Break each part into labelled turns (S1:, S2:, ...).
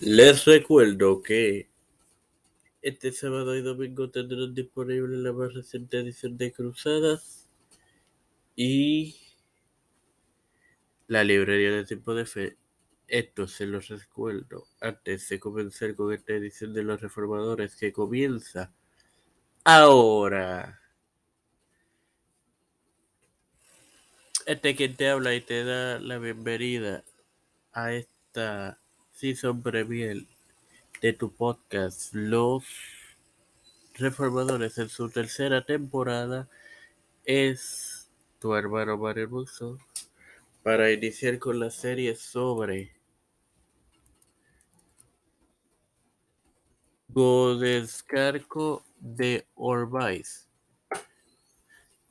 S1: Les recuerdo que este sábado y domingo tendrán disponible la más reciente edición de Cruzadas y la librería de tiempo de fe. Esto se los recuerdo antes de comenzar con esta edición de los reformadores que comienza ahora. Este quien te habla y te da la bienvenida a esta season premier de tu podcast Los Reformadores en su tercera temporada es tu hermano Mario para iniciar con la serie sobre Godescarco de Orbais.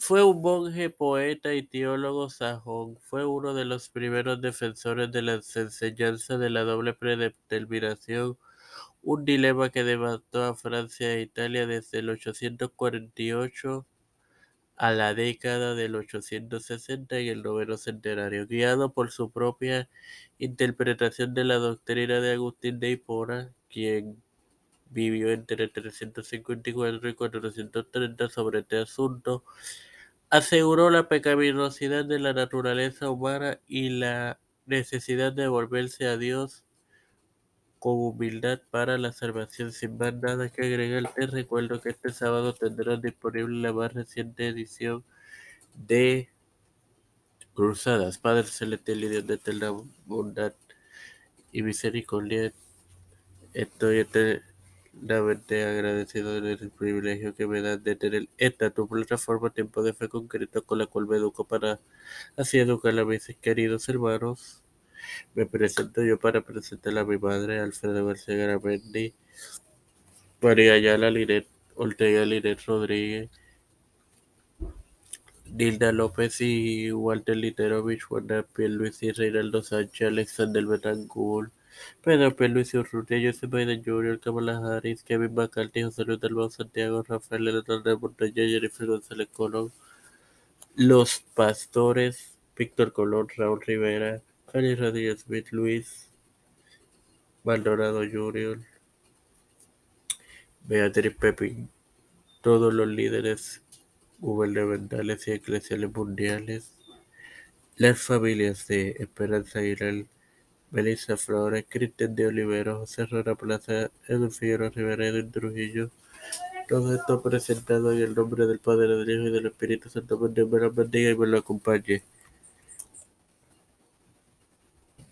S1: Fue un monje, poeta y teólogo sajón. Fue uno de los primeros defensores de las enseñanzas de la doble predeterminación, un dilema que devastó a Francia e Italia desde el 848 a la década del 860 y el noveno centenario, guiado por su propia interpretación de la doctrina de Agustín de Hipona, quien vivió entre 354 y 430 sobre este asunto, aseguró la pecaminosidad de la naturaleza humana y la necesidad de volverse a Dios con humildad para la salvación. Sin más nada que agregar, te recuerdo que este sábado tendrás disponible la más reciente edición de Cruzadas, Padre Celestial y Dios de eterna bondad y misericordia. Estoy eternamente agradecido del privilegio que me dan de tener esta tu plataforma Tiempo de Fe concreto con la cual me educo para así educar a mis queridos hermanos. Me presento yo para presentar a mi madre, Alfredo García Garamendi, María Ayala Linet, Ortega Linet Rodríguez, Nilda López y Walter Literovich, Juana Luis y Reinaldo Sánchez, Alexander Betancourt, Pedro Luis Urrutia, Biden Jr., Kamala Harris, Kevin McCarthy, José Luis Dalmau Santiago, Rafael Hernández Montaña, Jennifer González Colón, Los Pastores, Víctor Colón, Raúl Rivera, Félix Rodríguez Smith, Luis Maldonado Jr., Beatriz Pepín, todos los líderes gubernamentales y eclesiales mundiales, las familias de Esperanza Aguilar, Melissa Flores, Cristian de Olivero, José Rora Plaza, Edwin Figueroa Rivera, Edwin Trujillo, todo esto presentado en el nombre del Padre, del Hijo y del Espíritu Santo, me lo bendiga y me lo acompañe.